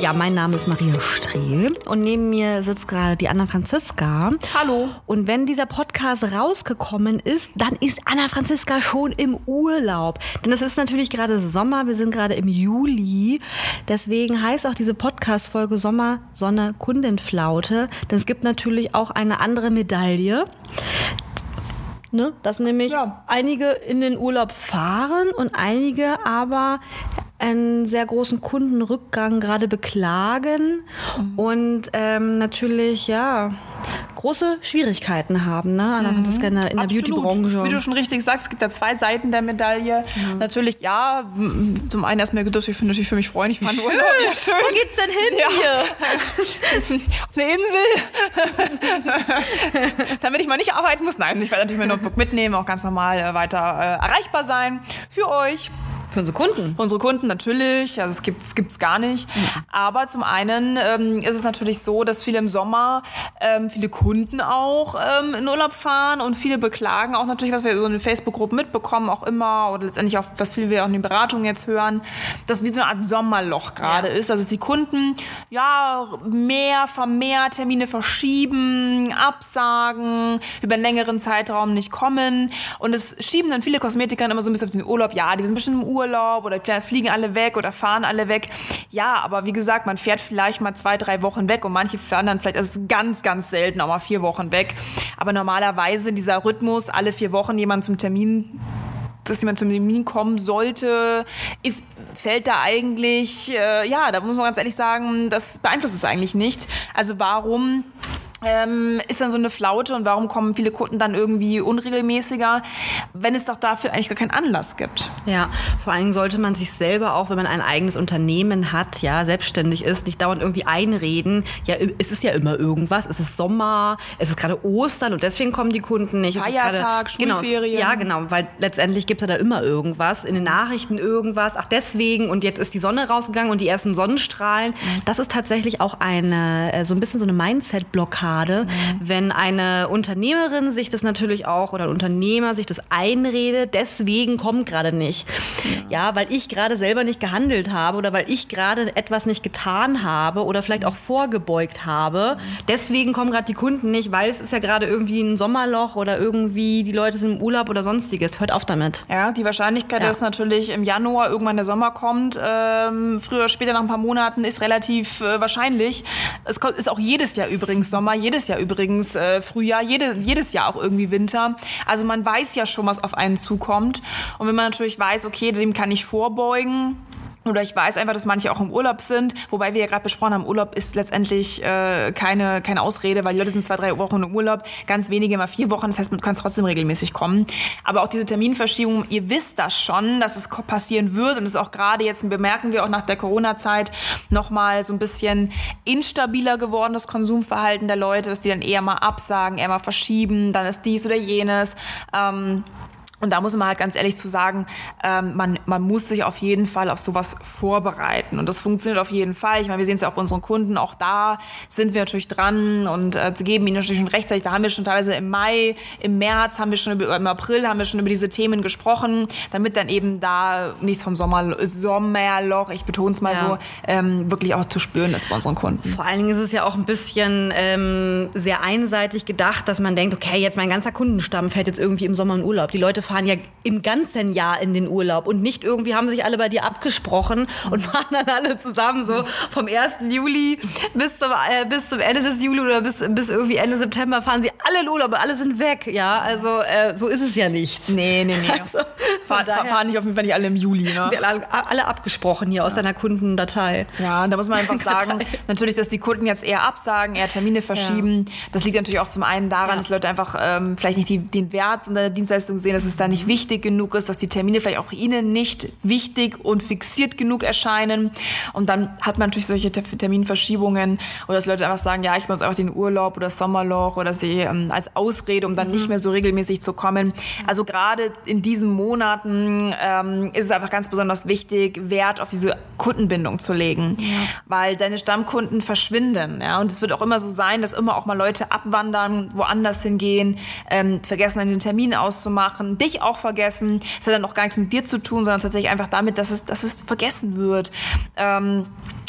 Ja, mein Name ist Maria Strehl und neben mir sitzt gerade die Anna Franziska. Hallo. Und wenn dieser Podcast rausgekommen ist, dann ist Anna Franziska schon im Urlaub. Denn es ist natürlich gerade Sommer, wir sind gerade im Juli. Deswegen heißt auch diese Podcast-Folge Sommer, Sonne, Kundenflaute. Denn es gibt natürlich auch eine andere Medaille. Ne? Dass nämlich Ja. einige in den Urlaub fahren und einige aber einen sehr großen Kundenrückgang gerade beklagen und ähm, natürlich ja große Schwierigkeiten haben, ne? Anna Franziska, in der, in der. Beauty-Branche. Wie du schon richtig sagst, es gibt ja zwei Seiten der Medaille. Natürlich, ja, zum einen erstmal das ich finde natürlich für mich freuen. Ich fand Urlaub ja schön. Wo geht's denn hin Ja. hier? Auf eine Insel. Damit ich mal nicht arbeiten muss. Nein, ich werde natürlich mein Notebook mitnehmen, auch ganz normal äh, weiter äh, erreichbar sein. Für euch. Für unsere Kunden. Unsere Kunden natürlich, also es gibt es gibt's gar nicht. Aber zum einen ähm, ist es natürlich so, dass viele im Sommer, ähm, viele Kunden auch ähm, in Urlaub fahren und viele beklagen auch natürlich, was wir so in den Facebook-Gruppen mitbekommen, auch immer oder letztendlich auch, was viele wir auch in den Beratungen jetzt hören, dass wie so eine Art Sommerloch gerade ist. Also dass die Kunden ja mehr, vermehrt Termine verschieben, absagen, über einen längeren Zeitraum nicht kommen. Und es schieben dann viele Kosmetiker immer so ein bisschen auf den Urlaub. Ja, die sind bestimmt im Urlaub oder fliegen alle weg oder fahren alle weg. Ja, aber wie gesagt, man fährt vielleicht mal zwei, drei Wochen weg und manche fahren dann vielleicht, also ganz, ganz selten auch mal vier Wochen weg. Aber normalerweise dieser Rhythmus, alle vier Wochen jemand zum Termin dass jemand zum Termin kommen sollte, ist, fällt da eigentlich, äh, ja, da muss man ganz ehrlich sagen, das beeinflusst es eigentlich nicht. Also warum ähm, ist dann so eine Flaute und warum kommen viele Kunden dann irgendwie unregelmäßiger, wenn es doch dafür eigentlich gar keinen Anlass gibt? Ja, vor allen Dingen sollte man sich selber auch, wenn man ein eigenes Unternehmen hat, ja, selbstständig ist, nicht dauernd irgendwie einreden. Ja, es ist ja immer irgendwas. Es ist Sommer, es ist gerade Ostern und deswegen kommen die Kunden nicht. Feiertag, genau, Schulferien. Ja, genau, weil letztendlich gibt es ja da immer irgendwas. In den Nachrichten irgendwas. Ach, deswegen und jetzt ist die Sonne rausgegangen und die ersten Sonnenstrahlen. Das ist tatsächlich auch eine, äh, so ein bisschen so eine Mindset-Blockade, wenn eine Unternehmerin sich das natürlich auch oder ein Unternehmer sich das einredet, deswegen kommt gerade nicht. Ja, weil ich gerade selber nicht gehandelt habe oder weil ich gerade etwas nicht getan habe oder vielleicht auch vorgebeugt habe. Deswegen kommen gerade die Kunden nicht, weil es ist ja gerade irgendwie ein Sommerloch oder irgendwie die Leute sind im Urlaub oder sonstiges. Hört auf damit. Ja, die Wahrscheinlichkeit, Ja. dass natürlich im Januar irgendwann der Sommer kommt, ähm, früher oder später nach ein paar Monaten, ist relativ äh, wahrscheinlich. Es ist auch jedes Jahr übrigens Sommer, jedes Jahr übrigens äh, Frühjahr, jede, jedes Jahr auch irgendwie Winter. Also man weiß ja schon, was auf einen zukommt. Und wenn man natürlich weiß, okay, dem kann ich vorbeugen, oder ich weiß einfach, dass manche auch im Urlaub sind, wobei wir ja gerade besprochen haben, Urlaub ist letztendlich äh, keine, keine Ausrede, weil die Leute sind zwei, drei Wochen im Urlaub, ganz wenige mal vier Wochen, das heißt, du kannst trotzdem regelmäßig kommen. Aber auch diese Terminverschiebung, ihr wisst das schon, dass es passieren wird und es ist auch gerade jetzt, bemerken wir auch nach der Corona-Zeit, nochmal so ein bisschen instabiler geworden, das Konsumverhalten der Leute, dass die dann eher mal absagen, eher mal verschieben, dann ist dies oder jenes. Ähm, und da muss man halt ganz ehrlich zu sagen, ähm, man, man muss sich auf jeden Fall auf sowas vorbereiten. Und das funktioniert auf jeden Fall. Ich meine, wir sehen es ja auch bei unseren Kunden. Auch da sind wir natürlich dran und äh, geben ihnen natürlich schon rechtzeitig. Da haben wir schon teilweise im Mai, im März, haben wir schon über, im April haben wir schon über diese Themen gesprochen, damit dann eben da nichts vom Sommer, Sommerloch, ich betone es mal Ja. so, ähm, wirklich auch zu spüren ist bei unseren Kunden. Vor allen Dingen ist es ja auch ein bisschen ähm, sehr einseitig gedacht, dass man denkt, okay, jetzt mein ganzer Kundenstamm fährt jetzt irgendwie im Sommer in Urlaub. Die Leute fahren ja im ganzen Jahr in den Urlaub und nicht irgendwie haben sich alle bei dir abgesprochen und fahren dann alle zusammen so vom 1. Juli bis zum, äh, bis zum Ende des Juli oder bis, bis irgendwie Ende September fahren sie alle in Urlaub, alle sind weg. Ja, also äh, so ist es ja nicht. Nee, nee, nee. Also, fahren, fahren nicht auf jeden Fall nicht alle im Juli. Ne? Alle, alle abgesprochen hier ja. aus deiner Kundendatei. Ja, und da muss man einfach sagen, natürlich, dass die Kunden jetzt eher absagen, eher Termine verschieben. Ja. Das liegt natürlich auch zum einen daran, ja. dass Leute einfach ähm, vielleicht nicht die, den Wert unter der Dienstleistung sehen, dass es da nicht wichtig genug ist, dass die Termine vielleicht auch ihnen nicht wichtig und fixiert genug erscheinen. Und dann hat man natürlich solche Terminverschiebungen oder dass Leute einfach sagen, ja, ich muss einfach den Urlaub oder Sommerloch oder sie ähm, als Ausrede, um dann mhm. nicht mehr so regelmäßig zu kommen. Also gerade in diesen Monaten ähm, ist es einfach ganz besonders wichtig, Wert auf diese Kundenbindung zu legen, ja. weil deine Stammkunden verschwinden. Ja? Und es wird auch immer so sein, dass immer auch mal Leute abwandern, woanders hingehen, ähm, vergessen einen Termin auszumachen, dich auch vergessen. Es hat dann auch gar nichts mit dir zu tun, sondern tatsächlich einfach damit, dass es, dass es vergessen wird. Ähm,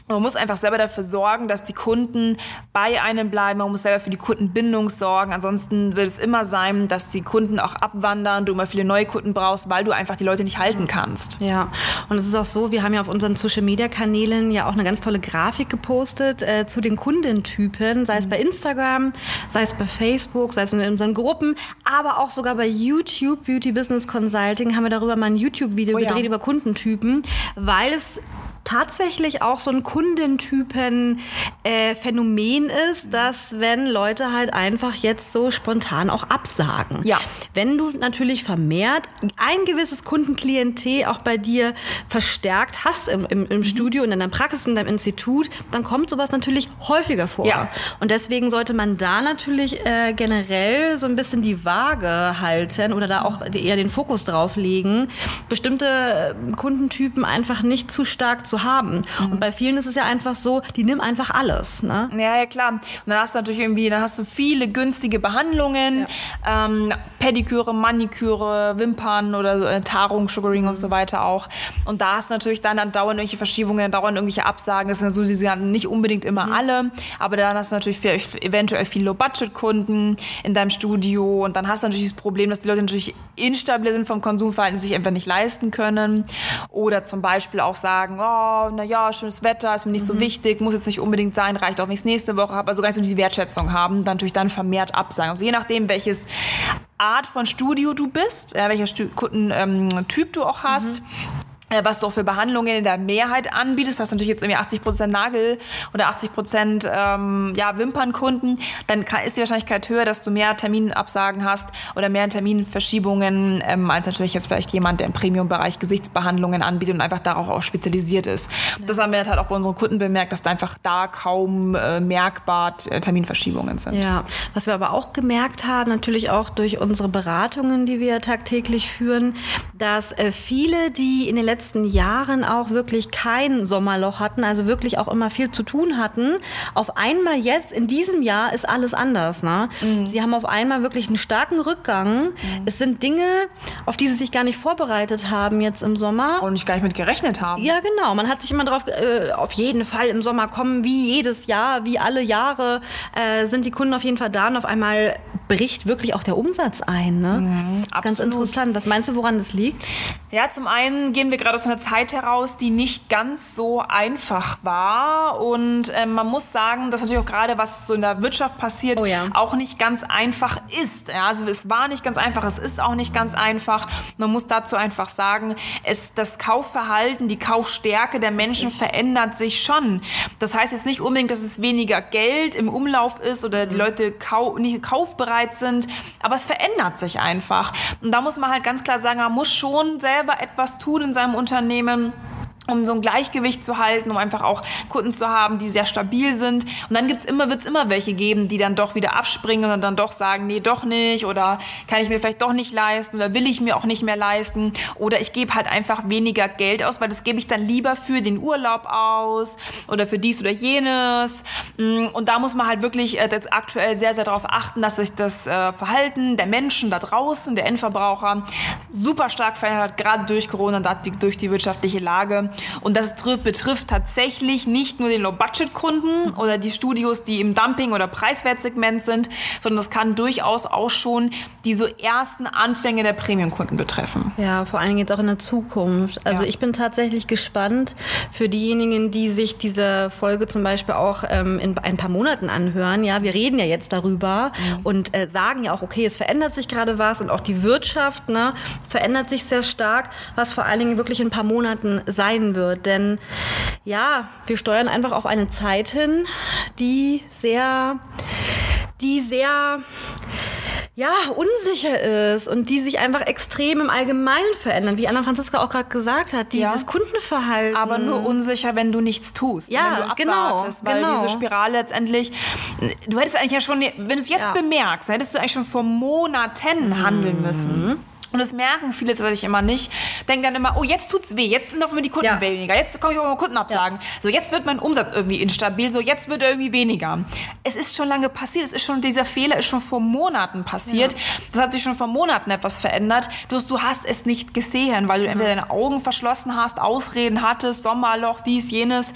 man muss einfach selber dafür sorgen, dass die Kunden bei einem bleiben. Man muss selber für die Kundenbindung sorgen. Ansonsten wird es immer sein, dass die Kunden auch abwandern, du immer viele neue Kunden brauchst, weil du einfach die Leute nicht halten kannst. Ja, und es ist auch so, wir haben ja auf unseren Social-Media-Kanälen ja auch eine ganz tolle Grafik gepostet äh, zu den Kundentypen, sei es bei Instagram, sei es bei Facebook, sei es in unseren Gruppen, aber auch sogar bei YouTube, Beauty Business Consulting, haben wir darüber mal ein YouTube-Video oh ja. gedreht über Kundentypen, weil es tatsächlich auch so ein Kundentypen-Phänomen äh, ist, dass wenn Leute halt einfach jetzt so spontan auch absagen. Ja. Wenn du natürlich vermehrt ein gewisses Kundenklientel auch bei dir verstärkt hast im, im, im mhm. Studio, in deiner Praxis, in deinem Institut, dann kommt sowas natürlich häufiger vor. Ja. Und deswegen sollte man da natürlich äh, generell so ein bisschen die Waage halten oder da auch eher den Fokus drauf legen, bestimmte Kundentypen einfach nicht zu stark zu haben. Mhm. Und bei vielen ist es ja einfach so, die nehmen einfach alles. Ne? Ja, ja, klar. Und dann hast du natürlich irgendwie, dann hast du viele günstige Behandlungen, ja. ähm, Pediküre, Maniküre, Wimpern oder so, äh, Tarung, Sugaring mhm. und so weiter auch. Und da hast du natürlich dann, dann dauern irgendwelche Verschiebungen, dann dauern irgendwelche Absagen. Das sind so, die sind nicht unbedingt immer mhm. alle, aber dann hast du natürlich für, eventuell viele Low-Budget-Kunden in deinem Studio und dann hast du natürlich das Problem, dass die Leute natürlich instabil sind vom Konsumverhalten, sich einfach nicht leisten können oder zum Beispiel auch sagen, oh, oh, naja, schönes Wetter, ist mir nicht mhm. so wichtig, muss jetzt nicht unbedingt sein, reicht auch, wenn ich es nächste Woche habe. Also gar nicht so diese Wertschätzung haben, dann natürlich dann vermehrt absagen. Also je nachdem, welches Art von Studio du bist, ja, welcher Kundentyp ähm, du auch hast. Mhm äh, was du auch für Behandlungen in der Mehrheit anbietest, hast du natürlich jetzt irgendwie 80 Prozent Nagel oder 80 Prozent ähm, ja, Wimpernkunden, dann kann, ist die Wahrscheinlichkeit höher, dass du mehr Terminabsagen hast oder mehr Terminverschiebungen, ähm, als natürlich jetzt vielleicht jemand, der im Premium-Bereich Gesichtsbehandlungen anbietet und einfach darauf auch spezialisiert ist. Ja. Das haben wir halt auch bei unseren Kunden bemerkt, dass da einfach da kaum äh, merkbar äh, Terminverschiebungen sind. Ja, was wir aber auch gemerkt haben, natürlich auch durch unsere Beratungen, die wir tagtäglich führen, dass äh, viele, die in den letzten letzten Jahren auch wirklich kein Sommerloch hatten, also wirklich auch immer viel zu tun hatten. Auf einmal jetzt, in diesem Jahr, ist alles anders. Ne? Mhm. Sie haben auf einmal wirklich einen starken Rückgang. Mhm. Es sind Dinge, auf die sie sich gar nicht vorbereitet haben jetzt im Sommer. Und nicht gar nicht mit gerechnet haben. Ja, genau. Man hat sich immer darauf, äh, auf jeden Fall im Sommer kommen, wie jedes Jahr, wie alle Jahre, äh, sind die Kunden auf jeden Fall da und auf einmal bricht wirklich auch der Umsatz ein. Ne? Mhm, ganz interessant. Was meinst du, woran das liegt? Ja, zum einen gehen wir gerade aus einer Zeit heraus, die nicht ganz so einfach war. Und äh, man muss sagen, dass natürlich auch gerade, was so in der Wirtschaft passiert, oh ja. auch nicht ganz einfach ist. Ja, also es war nicht ganz einfach, es ist auch nicht ganz einfach. Man muss dazu einfach sagen, es, das Kaufverhalten, die Kaufstärke der Menschen verändert sich schon. Das heißt jetzt nicht unbedingt, dass es weniger Geld im Umlauf ist oder die mhm. Leute kau nicht kaufbereit sind, aber es verändert sich einfach. Und da muss man halt ganz klar sagen, man muss schon selber etwas tun in seinem Unternehmen um so ein Gleichgewicht zu halten, um einfach auch Kunden zu haben, die sehr stabil sind. Und dann gibt's immer, wird's immer welche geben, die dann doch wieder abspringen und dann doch sagen, nee, doch nicht oder kann ich mir vielleicht doch nicht leisten oder will ich mir auch nicht mehr leisten oder ich gebe halt einfach weniger Geld aus, weil das gebe ich dann lieber für den Urlaub aus oder für dies oder jenes. Mm, und da muss man halt wirklich äh, jetzt aktuell sehr, sehr darauf achten, dass sich das äh, Verhalten der Menschen da draußen, der Endverbraucher, super stark verändert, gerade durch Corona und durch die wirtschaftliche Lage. Und das betrifft tatsächlich nicht nur den Low-Budget-Kunden oder die Studios, die im Dumping- oder Preiswertsegment sind, sondern das kann durchaus auch schon die so ersten Anfänge der Premium-Kunden betreffen. Ja, vor allen Dingen jetzt auch in der Zukunft. Also Ja. ich bin tatsächlich gespannt für diejenigen, die sich diese Folge zum Beispiel auch ähm, in ein paar Monaten anhören. Ja, wir reden ja jetzt darüber und äh, sagen ja auch, okay, es verändert sich gerade was und auch die Wirtschaft ne, verändert sich sehr stark, was vor allen Dingen wirklich in ein paar Monaten sein wird. Denn ja, wir steuern einfach auf eine Zeit hin, die sehr, die sehr ja, unsicher ist und die sich einfach extrem im Allgemeinen verändern, wie Anna Franziska auch gerade gesagt hat, dieses Ja. Kundenverhalten. Aber nur unsicher, wenn du nichts tust. Ja, wenn du genau, weil genau. diese Spirale letztendlich, du hättest eigentlich ja schon, wenn du es jetzt Ja. bemerkst, hättest du eigentlich schon vor Monaten handeln müssen. Und das merken viele tatsächlich immer nicht. Denken dann immer, oh, jetzt tut's weh, jetzt sind auf einmal die Kunden Ja. weniger, jetzt komme ich auch mal Kunden absagen. So, jetzt wird mein Umsatz irgendwie instabil, so, jetzt wird er irgendwie weniger. Es ist schon lange passiert, es ist schon, dieser Fehler ist schon vor Monaten passiert. Das hat sich schon vor Monaten etwas verändert. Du, hast- du hast es nicht gesehen, weil du entweder deine Augen verschlossen hast, Ausreden hattest, Sommerloch, dies, jenes,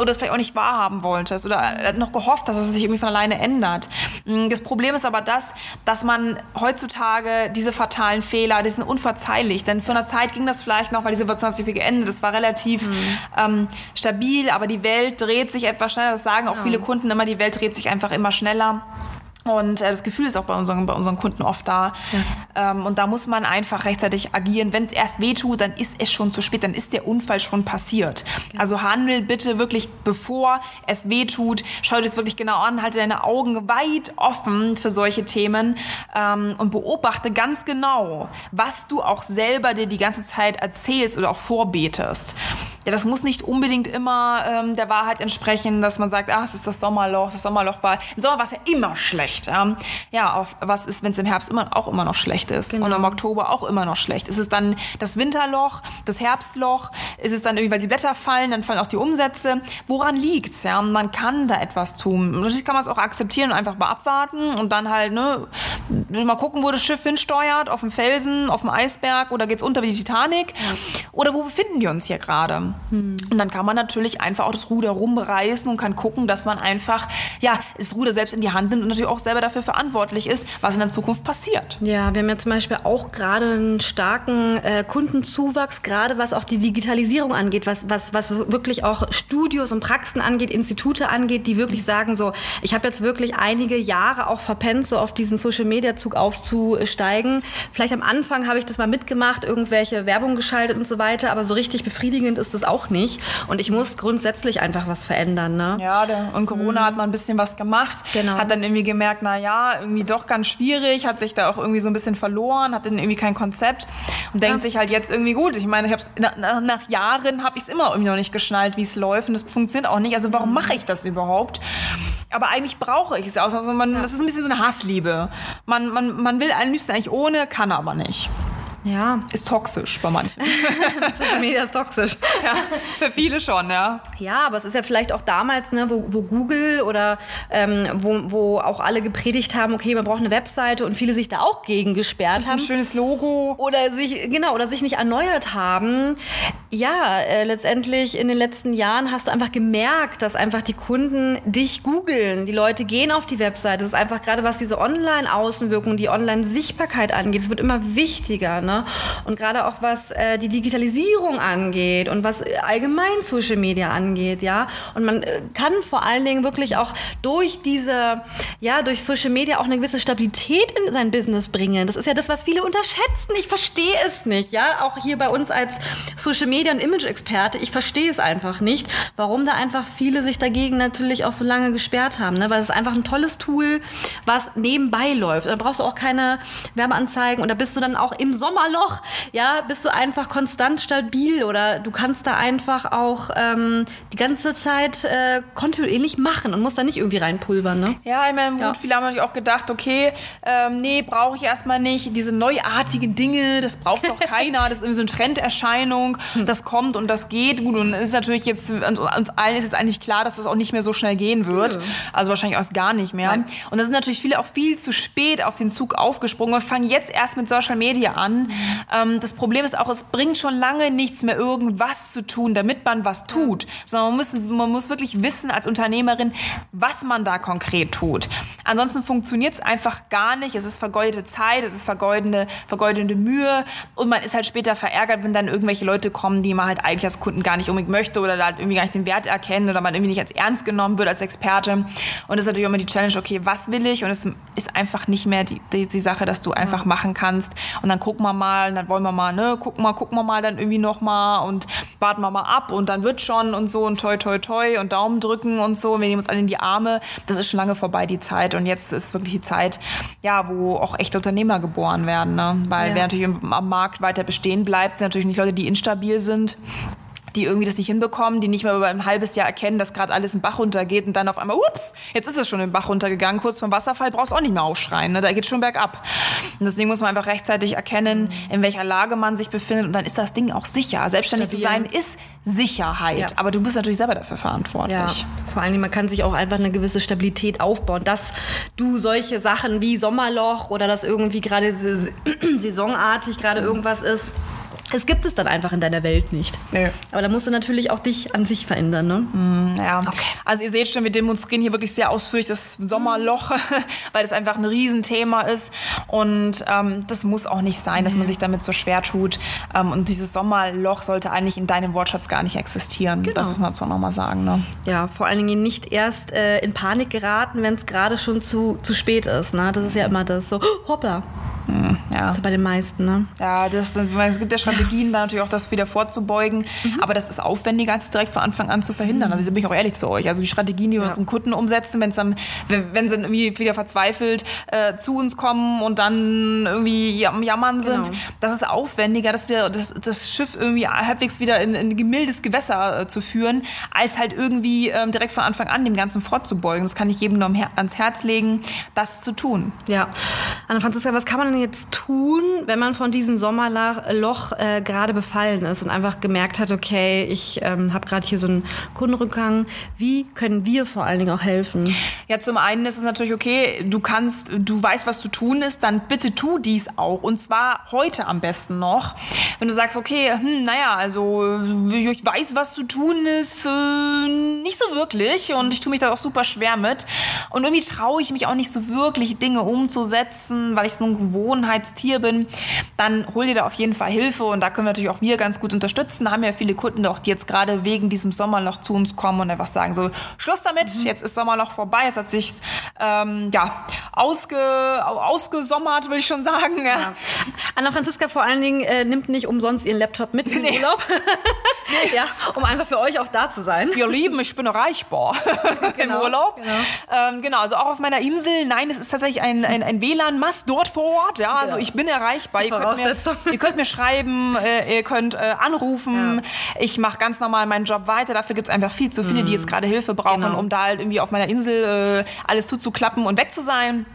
oder es vielleicht auch nicht wahrhaben wolltest oder noch gehofft, dass es sich irgendwie von alleine ändert. Mm, Das Problem ist aber das, dass man heutzutage diese fatalen Fehler, die sind unverzeihlich, denn für eine Zeit ging das vielleicht noch, weil die Situation hat sich viel geändert, das war relativ ähm, stabil, aber die Welt dreht sich etwas schneller, das sagen auch viele Kunden immer, die Welt dreht sich einfach immer schneller. Und äh, das Gefühl ist auch bei unseren, bei unseren Kunden oft da. Ähm, und da muss man einfach rechtzeitig agieren. Wenn es erst wehtut, dann ist es schon zu spät, dann ist der Unfall schon passiert. Also handel bitte wirklich, bevor es wehtut. Schau dir das wirklich genau an, halte deine Augen weit offen für solche Themen ähm, und beobachte ganz genau, was du auch selber dir die ganze Zeit erzählst oder auch vorbetest. Ja, das muss nicht unbedingt immer ähm, der Wahrheit entsprechen, dass man sagt, ah, es ist das Sommerloch, das Sommerloch war, im Sommer war es ja immer schlecht. Ähm, ja, auf, was ist, wenn es im Herbst immer, auch immer noch schlecht ist und im Oktober auch immer noch schlecht? Ist es dann das Winterloch, das Herbstloch? Ist es dann irgendwie, weil die Blätter fallen, dann fallen auch die Umsätze? Woran liegt's? Ja, Und man kann da etwas tun. Natürlich kann man es auch akzeptieren und einfach mal abwarten und dann halt, ne, mal gucken, wo das Schiff hinsteuert, auf dem Felsen, auf dem Eisberg oder geht's unter wie die Titanic? Oder wo befinden wir uns hier gerade? Und dann kann man natürlich einfach auch das Ruder rumreißen und kann gucken, dass man einfach, ja, das Ruder selbst in die Hand nimmt und natürlich auch selber dafür verantwortlich ist, was in der Zukunft passiert. Ja, wir haben ja zum Beispiel auch gerade einen starken äh, Kundenzuwachs, gerade was auch die Digitalisierung angeht, was, was, was wirklich auch Studios und Praxen angeht, Institute angeht, die wirklich sagen so, ich habe jetzt wirklich einige Jahre auch verpennt, so auf diesen Social-Media-Zug aufzusteigen. Vielleicht am Anfang habe ich das mal mitgemacht, irgendwelche Werbung geschaltet und so weiter, aber so richtig befriedigend ist das auch nicht. Und ich muss grundsätzlich einfach was verändern. Ne? Ja, und Corona hat mal ein bisschen was gemacht. Genau. Hat dann irgendwie gemerkt, na ja, irgendwie doch ganz schwierig, hat sich da auch irgendwie so ein bisschen verloren, hat dann irgendwie kein Konzept und denkt sich halt jetzt irgendwie gut. Ich meine, ich hab's, nach, nach, Jahren habe ich es immer irgendwie noch nicht geschnallt, wie es läuft und es funktioniert auch nicht. Also warum mache ich das überhaupt? Aber eigentlich brauche ich es auch. Also man, Das ist ein bisschen so eine Hassliebe. Man, man, man will am liebsten eigentlich ohne, kann aber nicht. Ja, Ist toxisch bei manchen. Social Media ist toxisch. ja, für viele schon, ja. Ja, aber es ist ja vielleicht auch damals, ne, wo, wo Google oder ähm, wo, wo auch alle gepredigt haben, okay, man braucht eine Webseite und viele sich da auch gegen gesperrt haben. Ein schönes Logo. Oder sich, genau, oder sich nicht erneuert haben. Ja, äh, letztendlich in den letzten Jahren hast du einfach gemerkt, dass einfach die Kunden dich googeln. Die Leute gehen auf die Webseite. Das ist einfach gerade, was diese Online-Außenwirkung, die Online-Sichtbarkeit angeht, es wird immer wichtiger. Ne? Und gerade auch was äh, die Digitalisierung angeht und was allgemein Social Media angeht, ja. Und man äh, kann vor allen Dingen wirklich auch durch diese, ja, durch Social Media auch eine gewisse Stabilität in sein Business bringen. Das ist ja das, was viele unterschätzen. Ich verstehe es nicht, ja. Auch hier bei uns als Social Media und Image-Experte, ich verstehe es einfach nicht, warum da einfach viele sich dagegen natürlich auch so lange gesperrt haben, ne? Weil es ist einfach ein tolles Tool, was nebenbei läuft. Da brauchst du auch keine Werbeanzeigen und da bist du dann auch im Sommerloch, ja, bist du einfach konstant stabil oder du kannst da einfach auch ähm, die ganze Zeit äh, kontinuierlich machen und musst da nicht irgendwie reinpulvern, ne? Ja, ich meine, gut, Ja. viele haben natürlich auch gedacht, okay, ähm, nee, brauche ich erstmal nicht. Diese neuartigen Dinge, das braucht doch keiner. Das ist irgendwie so eine Trenderscheinung. Das kommt und das geht. Gut, und es ist natürlich jetzt, uns allen ist jetzt eigentlich klar, dass das auch nicht mehr so schnell gehen wird. Also wahrscheinlich auch gar nicht mehr. Nein. Und da sind natürlich viele auch viel zu spät auf den Zug aufgesprungen und fangen jetzt erst mit Social Media an. Ähm, das Problem ist auch, es bringt schon lange nichts mehr, irgendwas zu tun, damit man was tut. Sondern man muss, man muss wirklich wissen als Unternehmerin, was man da konkret tut. Ansonsten funktioniert es einfach gar nicht. Es ist vergeudete Zeit, es ist vergeudende, vergeudende Mühe und man ist halt später verärgert, wenn dann irgendwelche Leute kommen, die man halt eigentlich als Kunden gar nicht unbedingt möchte oder da halt irgendwie gar nicht den Wert erkennen oder man irgendwie nicht als ernst genommen wird als Experte. Und das ist natürlich immer die Challenge, okay, was will ich? Und es ist einfach nicht mehr die, die, die Sache, dass du einfach machen kannst und dann gucken wir mal, und dann wollen wir mal, ne, gucken wir, gucken wir mal dann irgendwie nochmal und warten wir mal ab und dann wird schon und so und toi, toi, toi und Daumen drücken und so. Und wir nehmen uns alle in die Arme. Das ist schon lange vorbei, die Zeit. Und jetzt ist wirklich die Zeit, ja, wo auch echte Unternehmer geboren werden. Ne? Weil Ja. wer natürlich am Markt weiter bestehen bleibt, sind natürlich nicht Leute, die instabil sind die irgendwie das nicht hinbekommen, die nicht mehr über ein halbes Jahr erkennen, dass gerade alles in den Bach runtergeht und dann auf einmal, ups, jetzt ist es schon in den Bach runtergegangen, kurz vom Wasserfall brauchst du auch nicht mehr aufschreien, ne? da geht schon bergab. Und deswegen muss man einfach rechtzeitig erkennen, in welcher Lage man sich befindet und dann ist das Ding auch sicher. Selbstständig zu sein Stabil. ist Sicherheit, Ja. aber du bist natürlich selber dafür verantwortlich. Ja, vor allen Dingen, man kann sich auch einfach eine gewisse Stabilität aufbauen, dass du solche Sachen wie Sommerloch oder dass irgendwie gerade sais- saisonartig gerade irgendwas ist, es gibt es dann einfach in deiner Welt nicht. Nee. Aber da musst du natürlich auch dich an sich verändern, ne? Ja. Also ihr seht schon, wir demonstrieren hier wirklich sehr ausführlich das Sommerloch, weil das einfach ein Riesenthema ist. Und ähm, das muss auch nicht sein, dass man sich damit so schwer tut. Ähm, und dieses Sommerloch sollte eigentlich in deinem Wortschatz gar nicht existieren. Das muss man jetzt auch nochmal sagen. Ne? Ja, vor allen Dingen nicht erst äh, in Panik geraten, wenn es gerade schon zu, zu spät ist. Ne? Das ist ja immer das so, hoppla. Ja. Das ist bei den meisten, ne? Ja, das sind, es gibt ja Strategien, da natürlich auch das wieder vorzubeugen, aber das ist aufwendiger, als direkt von Anfang an zu verhindern. Also da bin ich auch ehrlich zu euch. Also die Strategien, die wir uns im Kunden umsetzen, wenn's dann, wenn, wenn sie dann irgendwie wieder verzweifelt äh, zu uns kommen und dann irgendwie am Jammern sind, Genau. das ist aufwendiger, dass wir das, das Schiff irgendwie halbwegs wieder in, in ein mildes Gewässer äh, zu führen, als halt irgendwie ähm, direkt von Anfang an dem Ganzen vorzubeugen. Das kann ich jedem nur ans Herz legen, das zu tun. Ja. Anna Franziska, was kann man denn jetzt tun, wenn man von diesem Sommerloch äh, gerade befallen ist und einfach gemerkt hat, okay, ich ähm, habe gerade hier so einen Kundenrückgang. Wie können wir vor allen Dingen auch helfen? Ja, zum einen ist es natürlich okay, du kannst, du weißt, was zu tun ist, dann bitte tu dies auch. Und zwar heute am besten noch. Wenn du sagst, okay, hm, naja, also ich weiß, was zu tun ist, äh, nicht so wirklich. Und ich tue mich da auch super schwer mit. Und irgendwie traue ich mich auch nicht so wirklich, Dinge umzusetzen, weil ich so ein Gewohnheitstier bin. Dann hol dir da auf jeden Fall Hilfe. Und da können wir natürlich auch wir ganz gut unterstützen. Da haben ja viele Kunden auch, die jetzt gerade wegen diesem Sommerloch zu uns kommen und einfach sagen, so, Schluss damit, jetzt ist Sommerloch vorbei, jetzt hat sich ähm, ja, ausge, ausgesommert, will ich schon sagen. Ja. Anna Franziska vor allen Dingen äh, nimmt nicht umsonst ihren Laptop mit in den Urlaub. ja, um einfach für euch auch da zu sein. Ihr Lieben, ich bin erreichbar Genau, im Urlaub. genau. Ähm, genau, also auch auf meiner Insel. Nein, es ist tatsächlich ein, ein, ein WLAN-Mast dort vor Ort. Ja, also ich bin erreichbar. Ihr könnt, mir, ihr könnt mir schreiben, äh, ihr könnt äh, anrufen. Ich mache ganz normal meinen Job weiter. Dafür gibt es einfach viel zu viele, die jetzt gerade Hilfe brauchen, Genau. um da halt irgendwie auf meiner Insel äh, alles zuzuklappen und weg zu sein.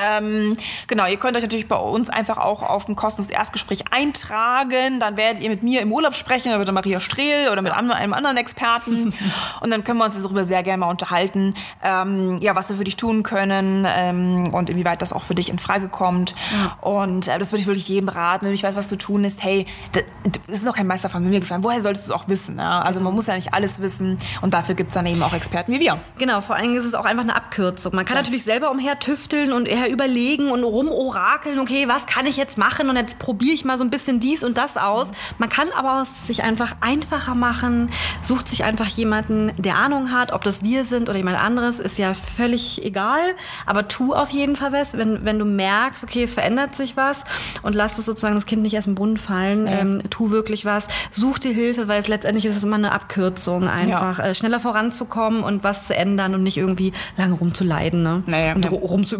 Ähm, genau, ihr könnt euch natürlich bei uns einfach auch auf ein kostenloses Erstgespräch eintragen. Dann werdet ihr mit mir im Urlaub sprechen oder mit der Maria Strehl oder mit einem anderen Experten. Und dann können wir uns darüber sehr gerne mal unterhalten, ähm, ja, was wir für dich tun können ähm, und inwieweit das auch für dich in Frage kommt. Und äh, das würde ich wirklich jedem raten, wenn du nicht weißt, was zu tun ist. Hey, das ist noch kein Meister von mir gefallen. Woher solltest du es auch wissen? Ja? Also man muss ja nicht alles wissen. Und dafür gibt es dann eben auch Experten wie wir. Genau, vor allen Dingen ist es auch einfach eine Abkürzung. Man kann natürlich selber umhertüfteln und eher überlegen und rumorakeln, okay, was kann ich jetzt machen und jetzt probiere ich mal so ein bisschen dies und das aus. Man kann aber es sich einfach einfacher machen, sucht sich einfach jemanden, der Ahnung hat, ob das wir sind oder jemand anderes, ist ja völlig egal, aber tu auf jeden Fall was, wenn, wenn du merkst, okay, es verändert sich was und lass es sozusagen das Kind nicht erst im Brunnen fallen, ähm, tu wirklich was, such dir Hilfe, weil es letztendlich ist es immer eine Abkürzung, einfach äh, schneller voranzukommen und was zu ändern und nicht irgendwie lange rumzuleiden ne? Nee, und nee. ru- rum zu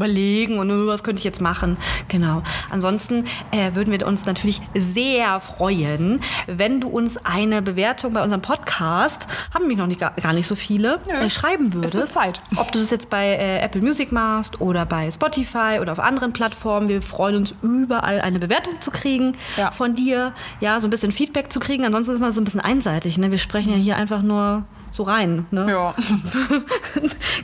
überlegen und was könnte ich jetzt machen. Genau. Ansonsten äh, würden wir uns natürlich sehr freuen, wenn du uns eine Bewertung bei unserem Podcast, haben nämlich noch nicht, gar, nicht so viele, äh, schreiben würdest. wird Zeit. Ob du das jetzt bei äh, Apple Music machst oder bei Spotify oder auf anderen Plattformen. Wir freuen uns überall eine Bewertung zu kriegen Ja. von dir. Ja, so ein bisschen Feedback zu kriegen. Ansonsten ist es mal so ein bisschen einseitig. Ne? Wir sprechen ja hier einfach nur so rein. Ne? Ja.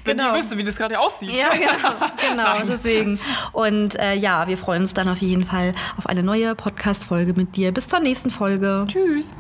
Wenn Genau. ihr wüsste, wie das gerade aussieht. Ja, genau. genau. Deswegen. Und äh, ja, wir freuen uns dann auf jeden Fall auf eine neue Podcast-Folge mit dir. Bis zur nächsten Folge. Tschüss.